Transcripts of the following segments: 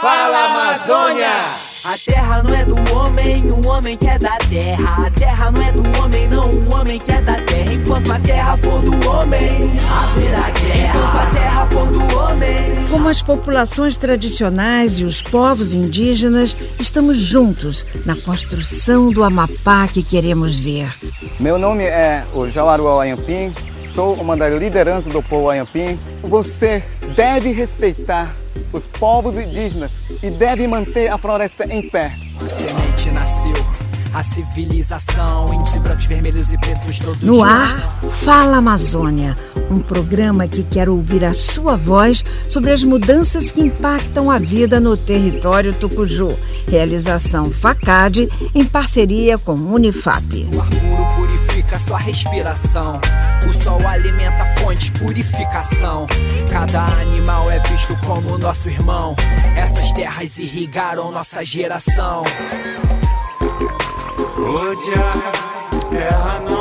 Fala Amazônia! A terra não é do homem, o homem que é da terra. A terra não é do homem, não, o homem que é da terra. Enquanto a terra for do homem, haverá guerra. Enquanto a terra for do homem. Como as populações tradicionais e os povos indígenas, estamos juntos na construção do Amapá que queremos ver. Meu nome é o Jauaru Ayampim, sou uma das lideranças do povo Ayampim. Você deve respeitar os povos indígenas e deve manter a floresta em pé. A semente nasceu, a civilização, índios brancos, vermelhos e pretos todos No ar, Fala Amazônia, um programa que quer ouvir a sua voz sobre as mudanças que impactam a vida no território Tucuju. Realização FACAD em parceria com Unifap. Purifica sua respiração. O sol alimenta a fonte, purificação. Cada animal é visto como nosso irmão. Essas terras irrigaram nossa geração. A terra não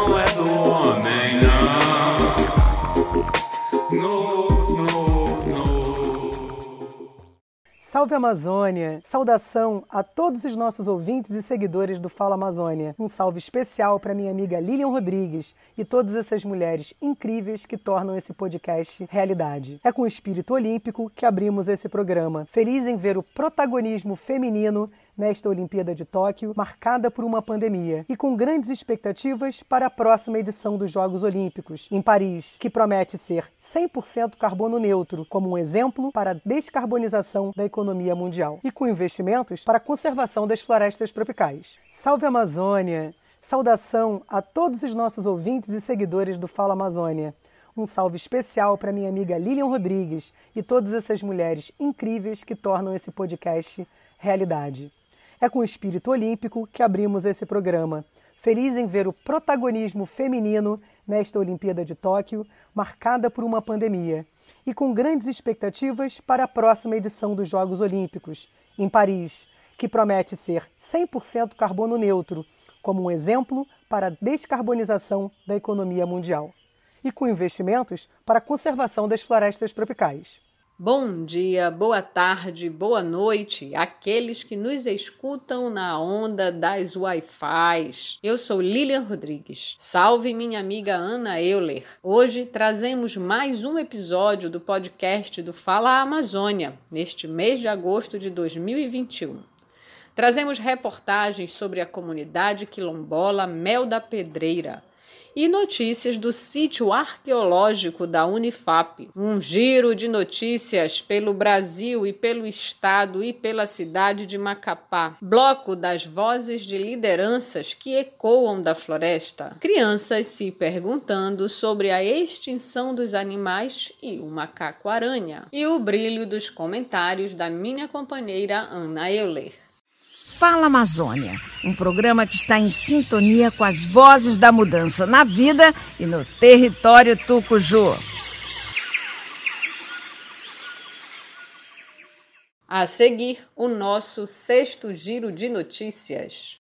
Salve Amazônia! Saudação a todos os nossos ouvintes e seguidores do Fala Amazônia. Um salve especial para minha amiga Lilian Rodrigues e todas essas mulheres incríveis que tornam esse podcast realidade. É com o espírito olímpico que abrimos esse programa. Feliz em ver o protagonismo feminino nesta Olimpíada de Tóquio, marcada por uma pandemia, e com grandes expectativas para a próxima edição dos Jogos Olímpicos, em Paris, que promete ser 100% carbono neutro, como um exemplo para a descarbonização da economia mundial, e com investimentos para a conservação das florestas tropicais. Salve Amazônia! Saudação a todos os nossos ouvintes e seguidores do Fala Amazônia. Um salve especial para minha amiga Lilian Rodrigues e todas essas mulheres incríveis que tornam esse podcast realidade. É com o espírito olímpico que abrimos esse programa. Feliz em ver o protagonismo feminino nesta Olimpíada de Tóquio, marcada por uma pandemia, e com grandes expectativas para a próxima edição dos Jogos Olímpicos, em Paris, que promete ser 100% carbono neutro, como um exemplo para a descarbonização da economia mundial, e com investimentos para a conservação das florestas tropicais. Bom dia, boa tarde, boa noite, aqueles que nos escutam na onda das Wi-Fis. Eu sou Lilian Rodrigues. Salve minha amiga Ana Euler. Hoje trazemos mais um episódio do podcast do Fala Amazônia, neste mês de agosto de 2021. Trazemos reportagens sobre a comunidade quilombola Mel da Pedreira e notícias do sítio arqueológico da Unifap. Um giro de notícias pelo Brasil e pelo estado e pela cidade de Macapá. Bloco das vozes de lideranças que ecoam da floresta. Crianças se perguntando sobre a extinção dos animais e o macaco-aranha. E o brilho dos comentários da minha companheira Ana Euler. Fala Amazônia, um programa que está em sintonia com as vozes da mudança na vida e no território Tucuju. A seguir, o nosso sexto giro de notícias.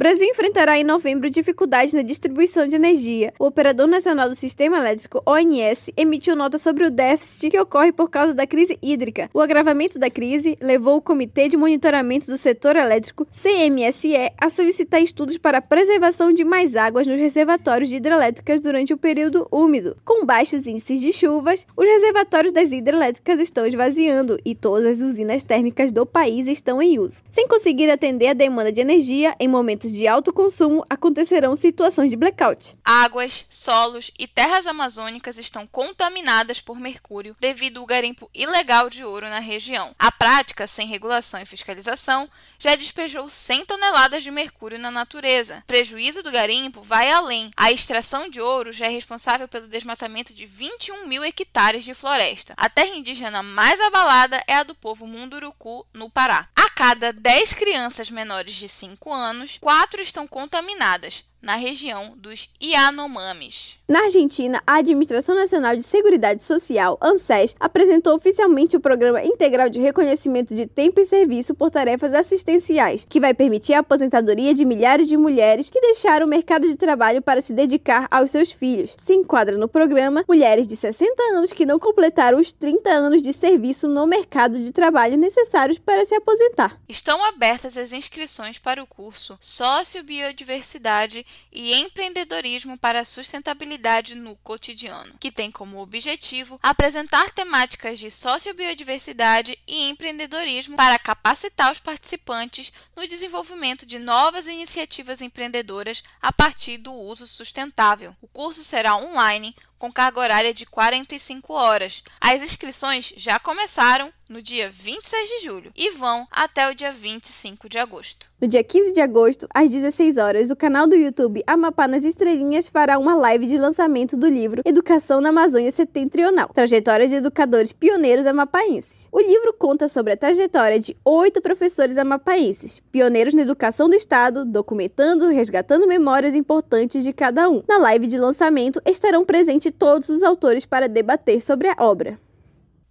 Brasil enfrentará em novembro dificuldades na distribuição de energia. O Operador Nacional do Sistema Elétrico, ONS, emitiu nota sobre o déficit que ocorre por causa da crise hídrica. O agravamento da crise levou o Comitê de Monitoramento do Setor Elétrico, CMSE, a solicitar estudos para a preservação de mais águas nos reservatórios de hidrelétricas durante o período úmido. Com baixos índices de chuvas, os reservatórios das hidrelétricas estão esvaziando e todas as usinas térmicas do país estão em uso. Sem conseguir atender a demanda de energia em momentos de alto consumo, acontecerão situações de blackout. Águas, solos e terras amazônicas estão contaminadas por mercúrio devido ao garimpo ilegal de ouro na região. A prática, sem regulação e fiscalização, já despejou 100 toneladas de mercúrio na natureza. O prejuízo do garimpo vai além. A extração de ouro já é responsável pelo desmatamento de 21 mil hectares de floresta. A terra indígena mais abalada é a do povo Munduruku, no Pará. A cada 10 crianças menores de 5 anos, quatro estão contaminadas. Na região dos Yanomamis. Na Argentina, a Administração Nacional de Seguridade Social, ANSES, apresentou oficialmente o Programa Integral de Reconhecimento de Tempo e Serviço por Tarefas Assistenciais, que vai permitir a aposentadoria de milhares de mulheres que deixaram o mercado de trabalho para se dedicar aos seus filhos. Se enquadra no programa mulheres de 60 anos que não completaram os 30 anos de serviço no mercado de trabalho necessários para se aposentar. Estão abertas as inscrições para o curso Sócio-Biodiversidade e Empreendedorismo para a Sustentabilidade no Cotidiano, que tem como objetivo apresentar temáticas de sociobiodiversidade e empreendedorismo para capacitar os participantes no desenvolvimento de novas iniciativas empreendedoras a partir do uso sustentável. O curso será online com carga horária de 45 horas. As inscrições já começaram no dia 26 de julho e vão até o dia 25 de agosto. No dia 15 de agosto, às 16 horas, o canal do YouTube Amapá nas Estrelinhas fará uma live de lançamento do livro Educação na Amazônia Setentrional Trajetória de Educadores Pioneiros Amapaenses. O livro conta sobre a trajetória de oito professores amapaenses, pioneiros na educação do Estado, documentando e resgatando memórias importantes de cada um. Na live de lançamento estarão presentes todos os autores para debater sobre a obra.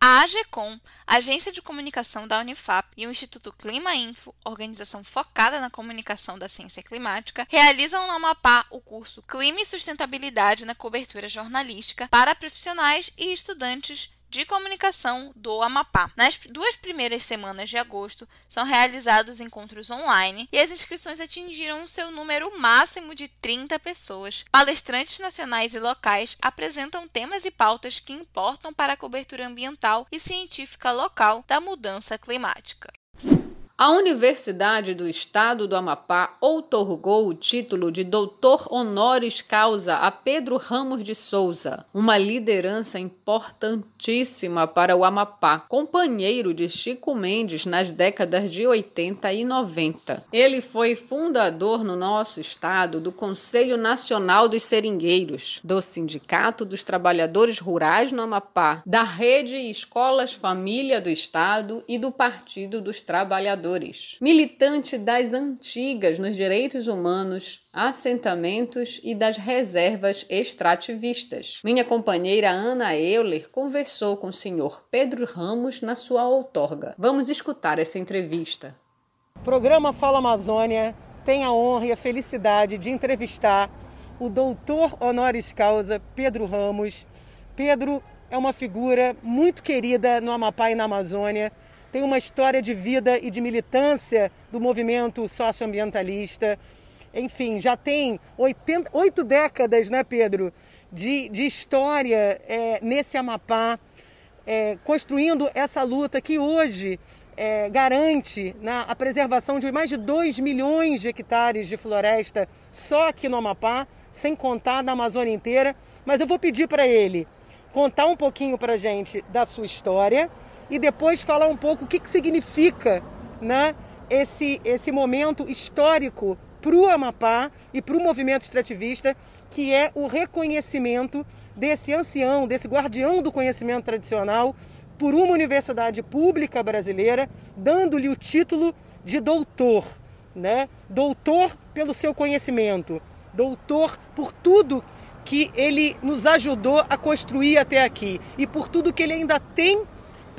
A AGECOM, Agência de Comunicação da Unifap e o Instituto Clima Info, organização focada na comunicação da ciência climática, realizam no Amapá o curso Clima e Sustentabilidade na Cobertura Jornalística para profissionais e estudantes de comunicação do Amapá. Nas duas primeiras semanas de agosto, são realizados encontros online e as inscrições atingiram seu número máximo de 30 pessoas. Palestrantes nacionais e locais apresentam temas e pautas que importam para a cobertura ambiental e científica local da mudança climática. A Universidade do Estado do Amapá outorgou o título de doutor honoris causa a Pedro Ramos de Souza, uma liderança importantíssima para o Amapá, companheiro de Chico Mendes nas décadas de 80 e 90. Ele foi fundador no nosso estado do Conselho Nacional dos Seringueiros, do Sindicato dos Trabalhadores Rurais no Amapá, da Rede Escolas Família do Estado e do Partido dos Trabalhadores militante das antigas nos direitos humanos, assentamentos e das reservas extrativistas. Minha companheira Ana Euler conversou com o senhor Pedro Ramos na sua outorga. Vamos escutar essa entrevista. O programa Fala Amazônia tem a honra e a felicidade de entrevistar o doutor honoris causa Pedro Ramos. Pedro é uma figura muito querida no Amapá e na Amazônia tem uma história de vida e de militância do movimento socioambientalista. Enfim, já tem oito décadas, né, Pedro, de, de história é, nesse Amapá, é, construindo essa luta que hoje é, garante né, a preservação de mais de 2 milhões de hectares de floresta só aqui no Amapá, sem contar na Amazônia inteira. Mas eu vou pedir para ele contar um pouquinho para gente da sua história e depois falar um pouco o que, que significa né, esse, esse momento histórico para o Amapá e para o movimento extrativista, que é o reconhecimento desse ancião, desse guardião do conhecimento tradicional, por uma universidade pública brasileira, dando-lhe o título de doutor. Né? Doutor pelo seu conhecimento, doutor por tudo que ele nos ajudou a construir até aqui e por tudo que ele ainda tem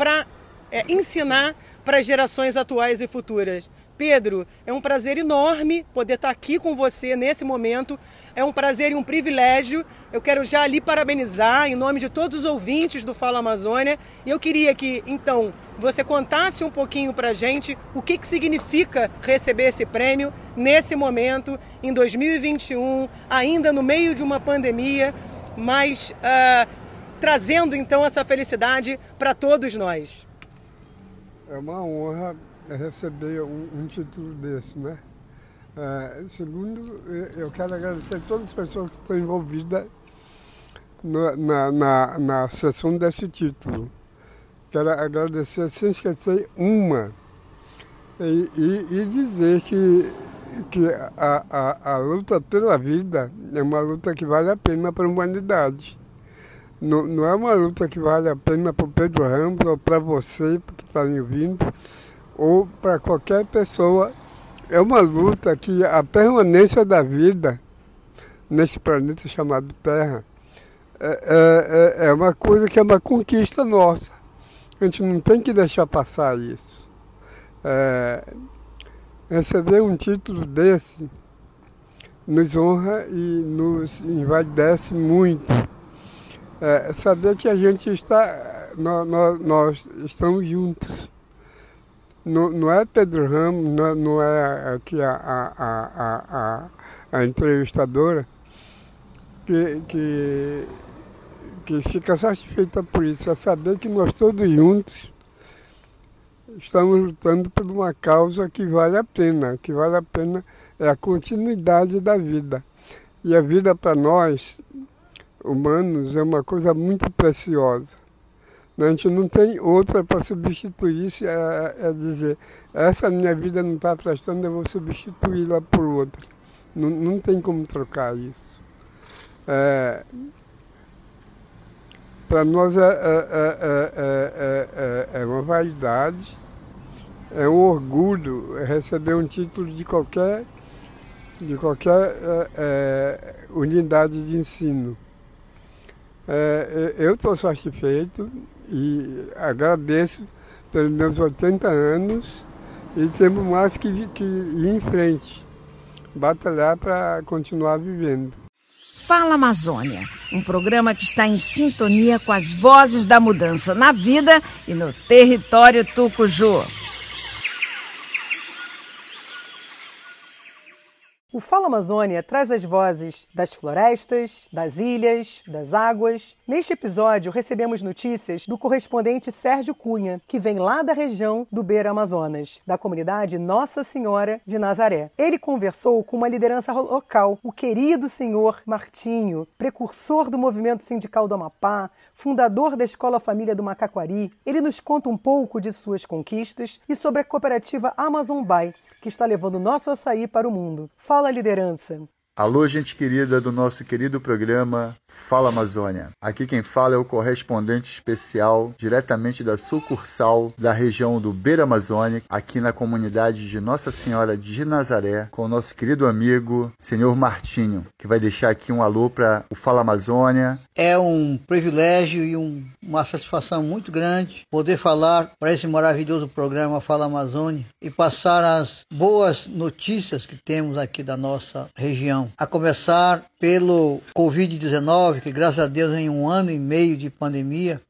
para é, ensinar para as gerações atuais e futuras. Pedro, é um prazer enorme poder estar aqui com você nesse momento. É um prazer e um privilégio. Eu quero já lhe parabenizar em nome de todos os ouvintes do Fala Amazônia. E eu queria que, então, você contasse um pouquinho para a gente o que, que significa receber esse prêmio nesse momento, em 2021, ainda no meio de uma pandemia, mas uh, trazendo então essa felicidade para todos nós. É uma honra receber um, um título desse, né? É, segundo, eu quero agradecer a todas as pessoas que estão envolvidas no, na, na, na sessão desse título. Quero agradecer sem esquecer uma e, e, e dizer que, que a, a, a luta pela vida é uma luta que vale a pena para a humanidade. Não, não é uma luta que vale a pena para o Pedro Ramos ou para você que está me ouvindo, ou para qualquer pessoa. É uma luta que a permanência da vida nesse planeta chamado Terra, é, é, é uma coisa que é uma conquista nossa. A gente não tem que deixar passar isso. É, receber um título desse nos honra e nos envaidece muito. É, saber que a gente está, nós, nós, nós estamos juntos. Não, não, é Pedro Ramos, não, não é aqui a, a, a, a, a entrevistadora que, que, que fica satisfeita por isso, é saber que nós todos juntos estamos lutando por uma causa que vale a pena, que vale a pena é a continuidade da vida. E a vida para nós, humanos, é uma coisa muito preciosa. A gente não tem outra para substituir isso, é, é, dizer, essa minha vida não está prestando, eu vou substituí-la por outra. Não, não tem como trocar isso. É, para nós é, é, é, é, uma vaidade, é um orgulho receber um título de qualquer de qualquer é, unidade de ensino. É, eu estou satisfeito e agradeço pelos meus 80 anos e temos mais que, que ir em frente, batalhar para continuar vivendo. Fala Amazônia, um programa que está em sintonia com as vozes da mudança na vida e no território Tucuju. O Fala Amazônia traz as vozes das florestas, das ilhas, das águas. Neste episódio, recebemos notícias do correspondente Sérgio Cunha, que vem lá da região do Beira Amazonas, da comunidade Nossa Senhora de Nazaré. Ele conversou com uma liderança local, o querido senhor Martinho, precursor do movimento sindical do Amapá, fundador da Escola Família do Macaquari. Ele nos conta um pouco de suas conquistas e sobre a cooperativa Amazon Bay, que está levando nosso açaí para o mundo. Fala, liderança! Alô, gente querida do nosso querido programa Fala Amazônia. Aqui quem fala é o correspondente especial diretamente da sucursal da região do Beira Amazônia, aqui na comunidade de Nossa Senhora de Nazaré, com o nosso querido amigo senhor Martinho, que vai deixar aqui um alô para o Fala Amazônia. É um privilégio e um, uma satisfação muito grande poder falar para esse maravilhoso programa Fala Amazônia e passar as boas notícias que temos aqui da nossa região a começar pelo Covid-19, que graças a Deus em um ano e meio de pandemia,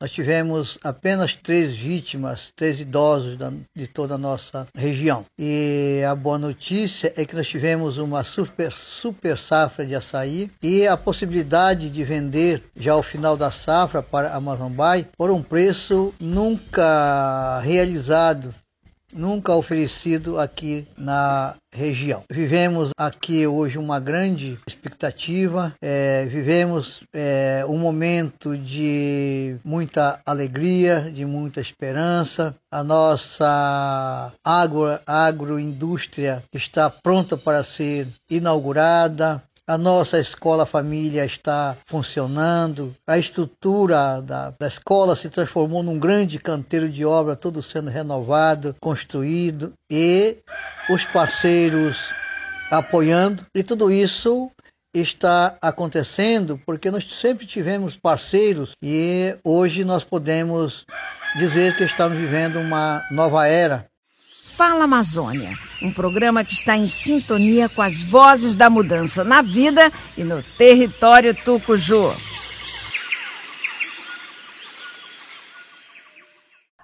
nós tivemos apenas três vítimas, três idosos da, de toda a nossa região. E a boa notícia é que nós tivemos uma super, super safra de açaí e a possibilidade de vender já ao final da safra para a Amazon Bay por um preço nunca realizado nunca oferecido aqui na região. Vivemos aqui hoje uma grande expectativa, é, vivemos é, um momento de muita alegria, de muita esperança. A nossa agro, agroindústria está pronta para ser inaugurada. A nossa escola família está funcionando, a estrutura da, da escola se transformou num grande canteiro de obra, todo sendo renovado, construído e os parceiros apoiando, e tudo isso está acontecendo porque nós sempre tivemos parceiros e hoje nós podemos dizer que estamos vivendo uma nova era Fala Amazônia, um programa que está em sintonia com as vozes da mudança na vida e no território Tucuju.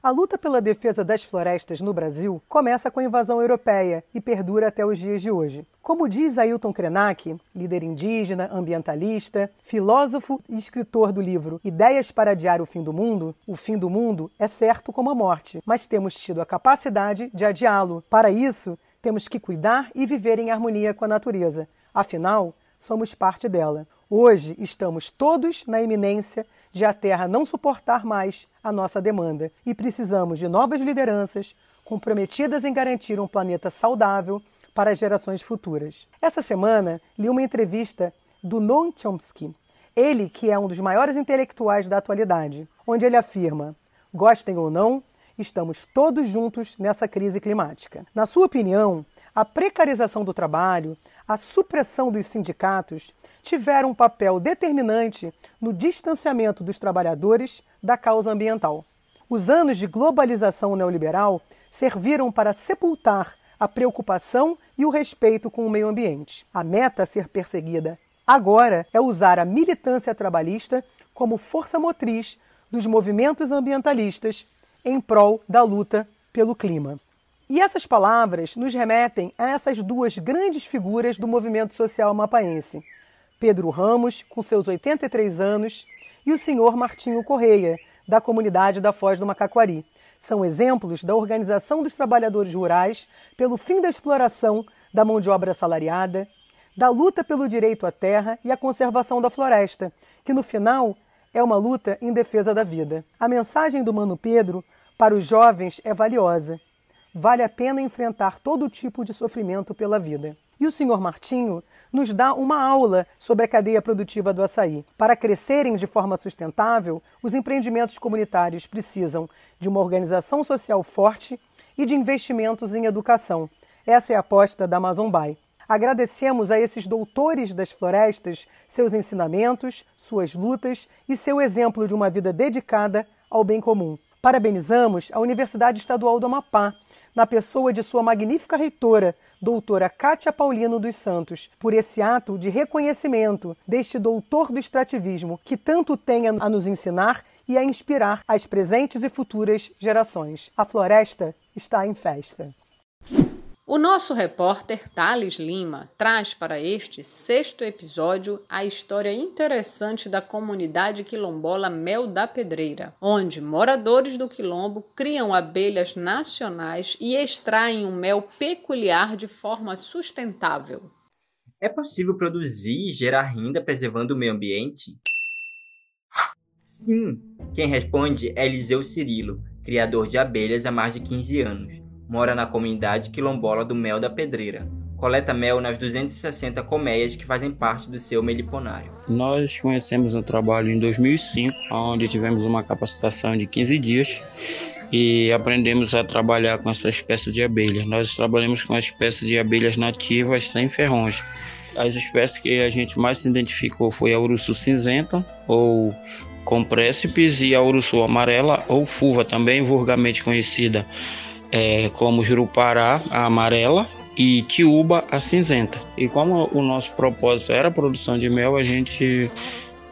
A luta pela defesa das florestas no Brasil começa com a invasão europeia e perdura até os dias de hoje. Como diz Ailton Krenak, líder indígena, ambientalista, filósofo e escritor do livro Ideias para Adiar o Fim do Mundo, o fim do mundo é certo como a morte, mas temos tido a capacidade de adiá-lo. Para isso, temos que cuidar e viver em harmonia com a natureza. Afinal, somos parte dela. Hoje estamos todos na iminência de a Terra não suportar mais a nossa demanda e precisamos de novas lideranças comprometidas em garantir um planeta saudável para as gerações futuras. Essa semana li uma entrevista do Noam Chomsky, ele que é um dos maiores intelectuais da atualidade, onde ele afirma: gostem ou não, estamos todos juntos nessa crise climática. Na sua opinião, a precarização do trabalho, a supressão dos sindicatos tiveram um papel determinante no distanciamento dos trabalhadores da causa ambiental. Os anos de globalização neoliberal serviram para sepultar a preocupação e o respeito com o meio ambiente. A meta a ser perseguida agora é usar a militância trabalhista como força motriz dos movimentos ambientalistas em prol da luta pelo clima. E essas palavras nos remetem a essas duas grandes figuras do movimento social mapaense: Pedro Ramos, com seus 83 anos, e o senhor Martinho Correia, da comunidade da Foz do Macaquari. São exemplos da organização dos trabalhadores rurais pelo fim da exploração da mão de obra assalariada, da luta pelo direito à terra e à conservação da floresta, que no final é uma luta em defesa da vida. A mensagem do Mano Pedro para os jovens é valiosa. Vale a pena enfrentar todo tipo de sofrimento pela vida. E o senhor Martinho nos dá uma aula sobre a cadeia produtiva do açaí. Para crescerem de forma sustentável, os empreendimentos comunitários precisam de uma organização social forte e de investimentos em educação. Essa é a aposta da Amazon Buy. Agradecemos a esses doutores das florestas seus ensinamentos, suas lutas e seu exemplo de uma vida dedicada ao bem comum. Parabenizamos a Universidade Estadual do Amapá, na pessoa de sua magnífica reitora, doutora Cátia Paulino dos Santos, por esse ato de reconhecimento deste doutor do extrativismo que tanto tem a nos ensinar e a inspirar as presentes e futuras gerações. A floresta está em festa. O nosso repórter Thales Lima traz para este sexto episódio a história interessante da comunidade quilombola Mel da Pedreira, onde moradores do quilombo criam abelhas nacionais e extraem um mel peculiar de forma sustentável. É possível produzir e gerar renda preservando o meio ambiente? Sim, quem responde é Eliseu Cirilo, criador de abelhas há mais de 15 anos mora na comunidade quilombola do Mel da Pedreira. Coleta mel nas 260 colmeias que fazem parte do seu meliponário. Nós conhecemos o trabalho em 2005, onde tivemos uma capacitação de 15 dias e aprendemos a trabalhar com essa espécie de abelha. Nós trabalhamos com a espécie de abelhas nativas sem ferrões. As espécies que a gente mais se identificou foi a urussu cinzenta, ou compressipes, e a urussu amarela, ou fuva, também vulgarmente conhecida é, como Jurupará, a amarela, e Tiúba, a cinzenta. E como o nosso propósito era a produção de mel, a gente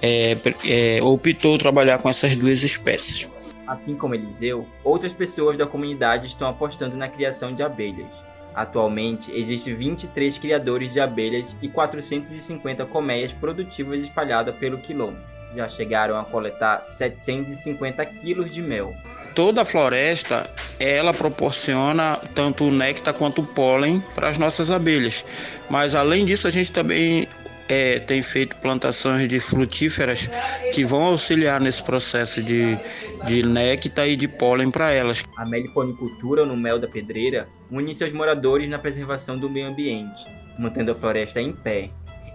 é, é, optou trabalhar com essas duas espécies. Assim como Eliseu, outras pessoas da comunidade estão apostando na criação de abelhas. Atualmente, existem 23 criadores de abelhas e 450 colmeias produtivas espalhadas pelo quilombo. Já chegaram a coletar 750 quilos de mel toda a floresta ela proporciona tanto o néctar quanto o pólen para as nossas abelhas. Mas além disso, a gente também é, tem feito plantações de frutíferas que vão auxiliar nesse processo de, de néctar e de pólen para elas. A meliponicultura no mel da pedreira une seus moradores na preservação do meio ambiente, mantendo a floresta em pé.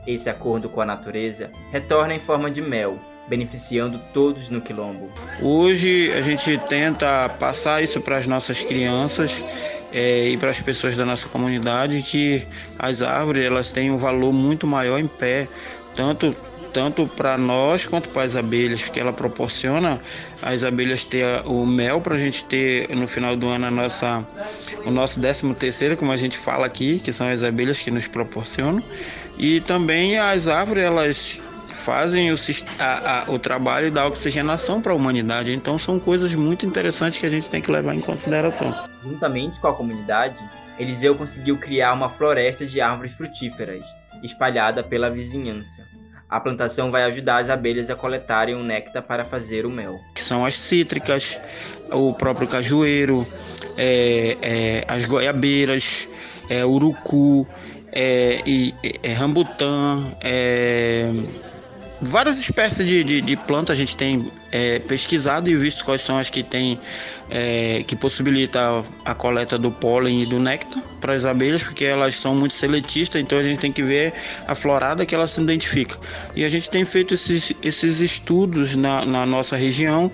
Esse acordo com a natureza retorna em forma de mel, beneficiando todos no quilombo. Hoje a gente tenta passar isso para as nossas crianças é, e para as pessoas da nossa comunidade que as árvores elas têm um valor muito maior em pé, tanto tanto para nós quanto para as abelhas, que ela proporciona as abelhas ter o mel para a gente ter no final do ano a nossa, o nosso décimo terceiro, como a gente fala aqui, que são as abelhas que nos proporcionam, e também as árvores elas fazem o, a, a, o trabalho da oxigenação para a humanidade. Então são coisas muito interessantes que a gente tem que levar em consideração. Juntamente com a comunidade, Eliseu conseguiu criar uma floresta de árvores frutíferas, espalhada pela vizinhança. A plantação vai ajudar as abelhas a coletarem o néctar para fazer o mel. Que são as cítricas, o próprio cajueiro, é, é, as goiabeiras, é, urucu, é, e, é, rambutã, é, várias espécies de, de, de plantas a gente tem é, pesquisado e visto quais são as que tem é, que possibilita a, a, coleta do pólen e do néctar para as abelhas, porque elas são muito seletistas, então a gente tem que ver a florada que ela se identifica. E a gente tem feito esses, esses estudos na, na nossa região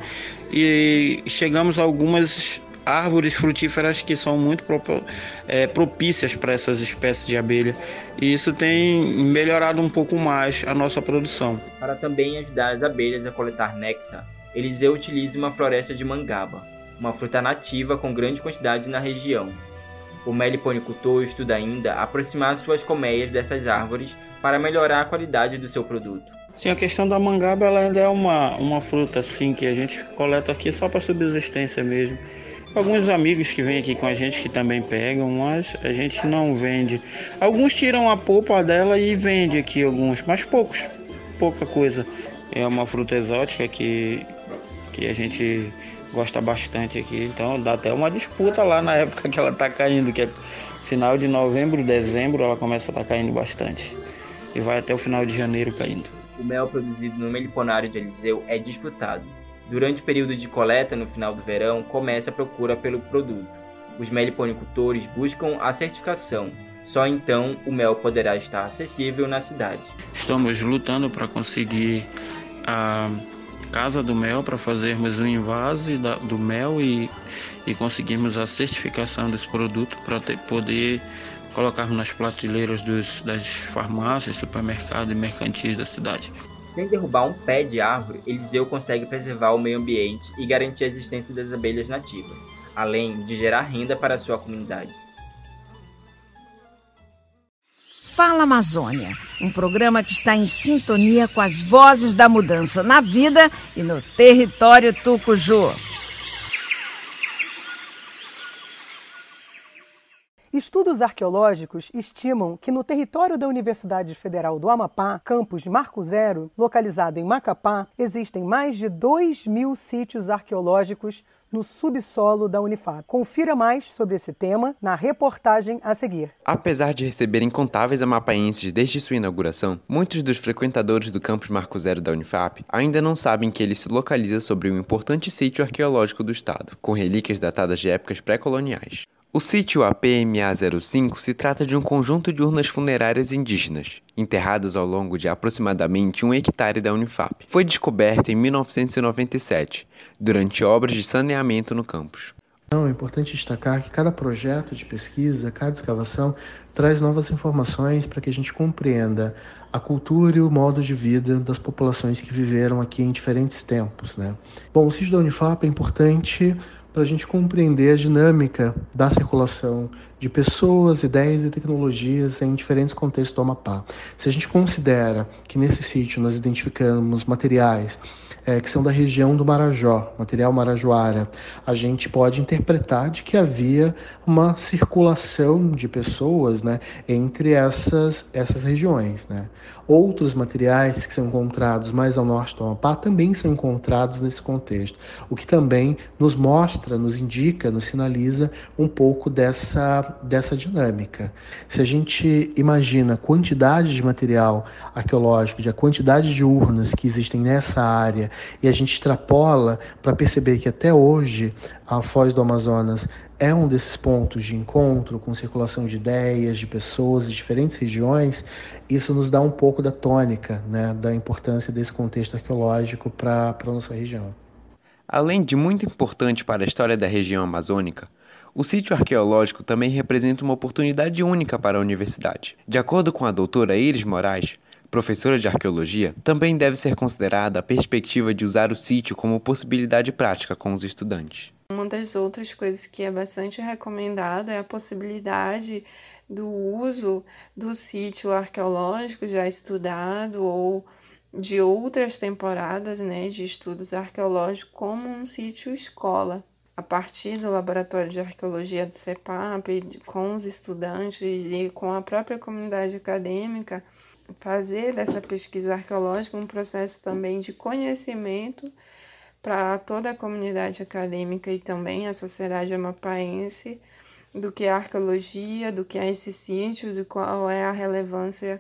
e chegamos a algumas árvores frutíferas que são muito é, propícias para essas espécies de abelha e isso tem melhorado um pouco mais a nossa produção. Para também ajudar as abelhas a coletar néctar, Eliseu utiliza uma floresta de mangaba, uma fruta nativa com grande quantidade na região. O meliponicultor estuda ainda aproximar suas colmeias dessas árvores para melhorar a qualidade do seu produto. Sim, a questão da mangaba ela ainda é uma, uma fruta assim que a gente coleta aqui só para subsistência mesmo. Alguns amigos que vêm aqui com a gente que também pegam, mas a gente não vende. Alguns tiram a polpa dela e vende aqui alguns, mas poucos, pouca coisa. É uma fruta exótica que, que a gente gosta bastante aqui, então dá até uma disputa lá na época que ela está caindo, que é final de novembro, dezembro, ela começa a estar tá caindo bastante e vai até o final de janeiro caindo o mel produzido no meliponário de Eliseu é desfrutado. Durante o período de coleta, no final do verão, começa a procura pelo produto. Os meliponicultores buscam a certificação. Só então o mel poderá estar acessível na cidade. Estamos lutando para conseguir a casa do mel para fazermos o invase do mel e, e conseguirmos a certificação desse produto para poder colocarmos nas prateleiras dos, das farmácias, supermercados e mercantis da cidade. Sem derrubar um pé de árvore, Eliseu consegue preservar o meio ambiente e garantir a existência das abelhas nativas, além de gerar renda para sua comunidade. Fala Amazônia, um programa que está em sintonia com as vozes da mudança na vida e no território Tucuju. Estudos arqueológicos estimam que no território da Universidade Federal do Amapá, campus Marco Zero, localizado em Macapá, existem mais de 2 mil sítios arqueológicos no subsolo da Unifap. Confira mais sobre esse tema na reportagem a seguir. Apesar de receber incontáveis amapaenses desde sua inauguração, muitos dos frequentadores do campus Marco Zero da Unifap ainda não sabem que ele se localiza sobre um importante sítio arqueológico do estado, com relíquias datadas de épocas pré-coloniais. O sítio APMA-05 se trata de um conjunto de urnas funerárias indígenas, enterradas ao longo de aproximadamente um hectare da Unifap. Foi descoberto em 1997, durante obras de saneamento no campus. É importante destacar que cada projeto de pesquisa, cada escavação, traz novas informações para que a gente compreenda a cultura e o modo de vida das populações que viveram aqui em diferentes tempos. Né? Bom, o sítio da Unifap é importante para a gente compreender a dinâmica da circulação de pessoas, ideias e tecnologias em diferentes contextos do Amapá. Se a gente considera que nesse sítio nós identificamos materiais é, que são da região do Marajó, material marajoara, a gente pode interpretar de que havia uma circulação de pessoas né, entre essas, essas regiões. Né? Outros materiais que são encontrados mais ao norte do Amapá também são encontrados nesse contexto, o que também nos mostra, nos indica, nos sinaliza um pouco dessa, dessa dinâmica. Se a gente imagina a quantidade de material arqueológico, de a quantidade de urnas que existem nessa área e a gente extrapola para perceber que até hoje a Foz do Amazonas é um desses pontos de encontro com circulação de ideias, de pessoas de diferentes regiões, isso nos dá um pouco da tônica né, da importância desse contexto arqueológico para a nossa região. Além de muito importante para a história da região amazônica, o sítio arqueológico também representa uma oportunidade única para a universidade. De acordo com a doutora Iris Moraes, professora de arqueologia, também deve ser considerada a perspectiva de usar o sítio como possibilidade prática com os estudantes. Uma das outras coisas que é bastante recomendada é a possibilidade do uso do sítio arqueológico já estudado ou de outras temporadas né, de estudos arqueológicos como um sítio escola. A partir do laboratório de arqueologia do CEPAP, com os estudantes e com a própria comunidade acadêmica, fazer dessa pesquisa arqueológica um processo também de conhecimento para toda a comunidade acadêmica e também a sociedade amapaense do que é arqueologia, do que é esse sítio, de qual é a relevância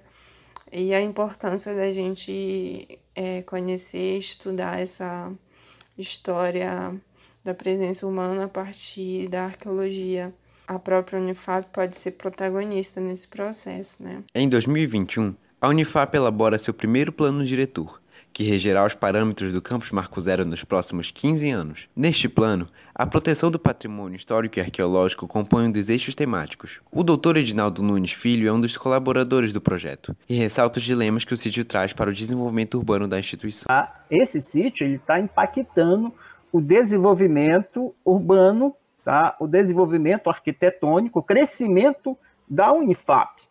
e a importância da gente é, conhecer, estudar essa história da presença humana a partir da arqueologia. A própria Unifab pode ser protagonista nesse processo, né? Em 2021, a Unifap elabora seu primeiro plano diretor, que regerá os parâmetros do Campus Marco Zero nos próximos 15 anos. Neste plano, a proteção do patrimônio histórico e arqueológico compõe um dos eixos temáticos. O Dr. Edinaldo Nunes Filho é um dos colaboradores do projeto e ressalta os dilemas que o sítio traz para o desenvolvimento urbano da instituição. Esse sítio está impactando o desenvolvimento urbano, tá? o desenvolvimento arquitetônico, o crescimento da Unifap.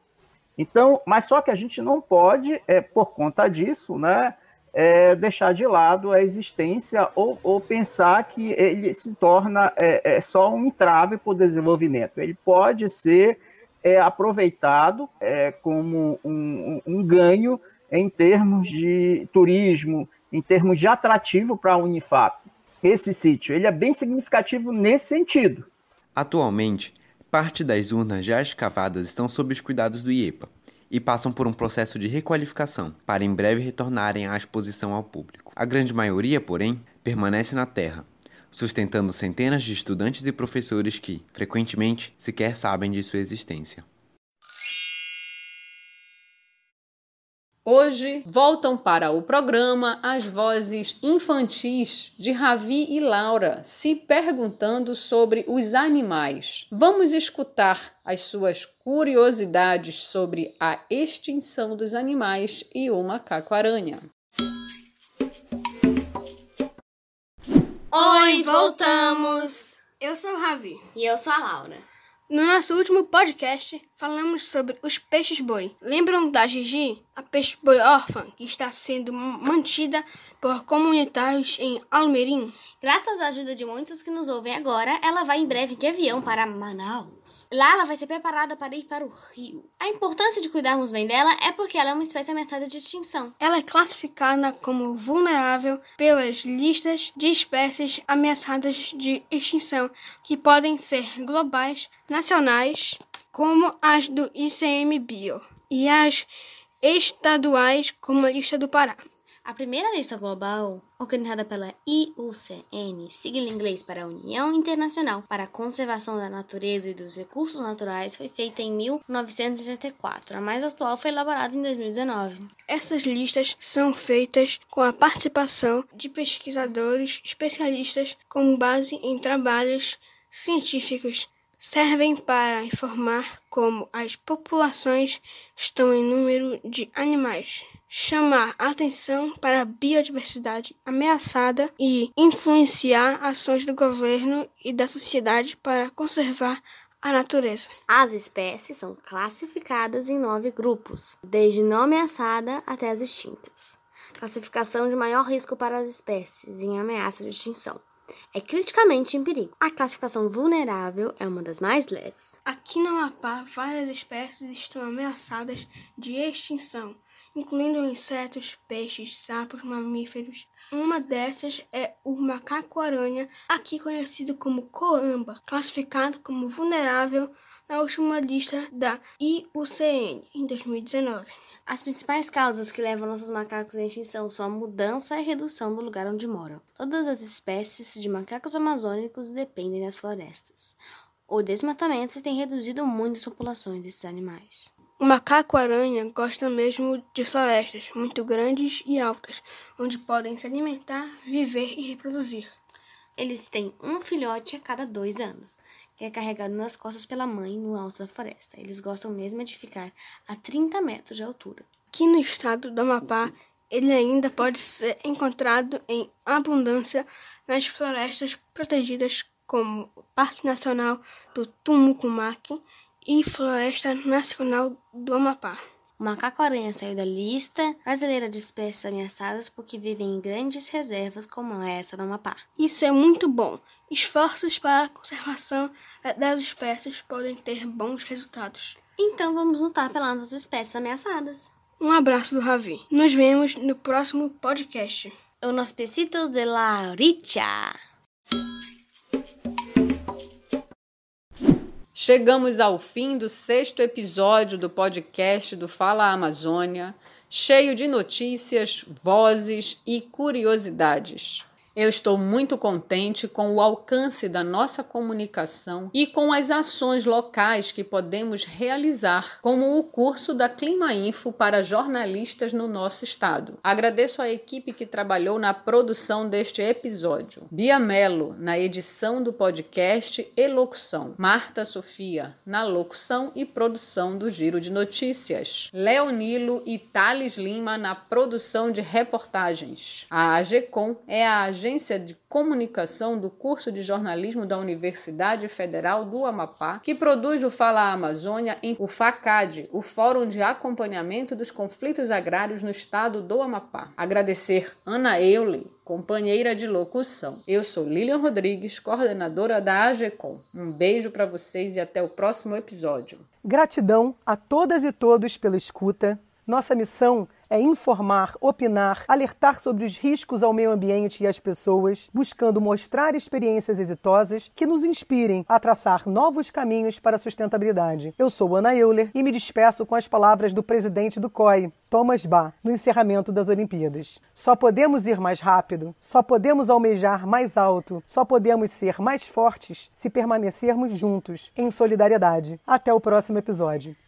Então, mas só que a gente não pode, é, por conta disso, né, é, deixar de lado a existência ou, ou, pensar que ele se torna é, é só um entrave para o desenvolvimento. Ele pode ser é, aproveitado é, como um, um, ganho em termos de turismo, em termos de atrativo para a Unifap. Esse sítio ele é bem significativo nesse sentido. Atualmente, parte das urnas já escavadas estão sob os cuidados do IEPA e passam por um processo de requalificação, para em breve retornarem à exposição ao público. A grande maioria, porém, permanece na Terra, sustentando centenas de estudantes e professores que, frequentemente, sequer sabem de sua existência. Hoje voltam para o programa as vozes infantis de Ravi e Laura se perguntando sobre os animais. Vamos escutar as suas curiosidades sobre a extinção dos animais e o macaco-aranha. Oi, voltamos! Eu sou o Ravi. E eu sou a Laura. No nosso último podcast, falamos sobre os peixes-boi. Lembram da Gigi, a peixe-boi órfã que está sendo mantida por comunitários em Almerim? Graças à ajuda de muitos que nos ouvem agora, ela vai em breve de avião para Manaus. Lá ela vai ser preparada para ir para o Rio. A importância de cuidarmos bem dela é porque ela é uma espécie ameaçada de extinção. Ela é classificada como vulnerável pelas listas de espécies ameaçadas de extinção, que podem ser globais, nacionais, como as do ICMBio, e as estaduais, como a lista do Pará. A primeira lista global, organizada pela IUCN, sigla em inglês para a União Internacional para a Conservação da Natureza e dos Recursos Naturais, foi feita em 1964. A mais atual foi elaborada em 2019. Essas listas são feitas com a participação de pesquisadores especialistas com base em trabalhos científicos servem para informar como as populações estão em número de animais, chamar atenção para a biodiversidade ameaçada e influenciar ações do governo e da sociedade para conservar a natureza. As espécies são classificadas em nove grupos, desde não ameaçada até as extintas. Classificação de maior risco para as espécies em ameaça de extinção é criticamente em perigo. A classificação vulnerável é uma das mais leves. Aqui no Amapá, várias espécies estão ameaçadas de extinção, incluindo insetos, peixes, sapos, mamíferos. Uma dessas é o macaco-aranha, aqui conhecido como coamba, classificado como vulnerável na última lista da IUCN em 2019. As principais causas que levam nossos macacos à extinção são a mudança e redução do lugar onde moram. Todas as espécies de macacos amazônicos dependem das florestas. O desmatamento tem reduzido muito as populações desses animais. O macaco-aranha gosta mesmo de florestas muito grandes e altas, onde podem se alimentar, viver e reproduzir. Eles têm um filhote a cada dois anos que é carregado nas costas pela mãe no alto da floresta. Eles gostam mesmo de ficar a 30 metros de altura. Aqui no estado do Amapá, ele ainda pode ser encontrado em abundância nas florestas protegidas como o Parque Nacional do Tumucumaque e Floresta Nacional do Amapá. O macaco-aranha saiu da lista brasileira de espécies ameaçadas porque vivem em grandes reservas como essa do Amapá. Isso é muito bom. Esforços para a conservação das espécies podem ter bons resultados. Então vamos lutar pelas nossas espécies ameaçadas. Um abraço do Ravi. Nos vemos no próximo podcast. Unos besitos de la Richa. Chegamos ao fim do sexto episódio do podcast do Fala Amazônia, cheio de notícias, vozes e curiosidades. Eu estou muito contente com o alcance da nossa comunicação e com as ações locais que podemos realizar, como o curso da Clima Info para jornalistas no nosso estado. Agradeço a equipe que trabalhou na produção deste episódio. Bia Mello, na edição do podcast e locução. Marta Sofia, na locução e produção do Giro de Notícias. Leonilo e Thales Lima, na produção de reportagens. A AGECOM é a agência de comunicação do curso de jornalismo da Universidade Federal do Amapá, que produz o Fala Amazônia em o FACAD, o Fórum de Acompanhamento dos Conflitos Agrários no Estado do Amapá. Agradecer Ana Euler, companheira de locução. Eu sou Lilian Rodrigues, coordenadora da AGECOM. Um beijo para vocês e até o próximo episódio. Gratidão a todas e todos pela escuta. Nossa missão é informar, opinar, alertar sobre os riscos ao meio ambiente e às pessoas, buscando mostrar experiências exitosas que nos inspirem a traçar novos caminhos para a sustentabilidade. Eu sou Ana Euler e me despeço com as palavras do presidente do COI, Thomas Bach, no encerramento das Olimpíadas. Só podemos ir mais rápido, só podemos almejar mais alto, só podemos ser mais fortes se permanecermos juntos, em solidariedade. Até o próximo episódio.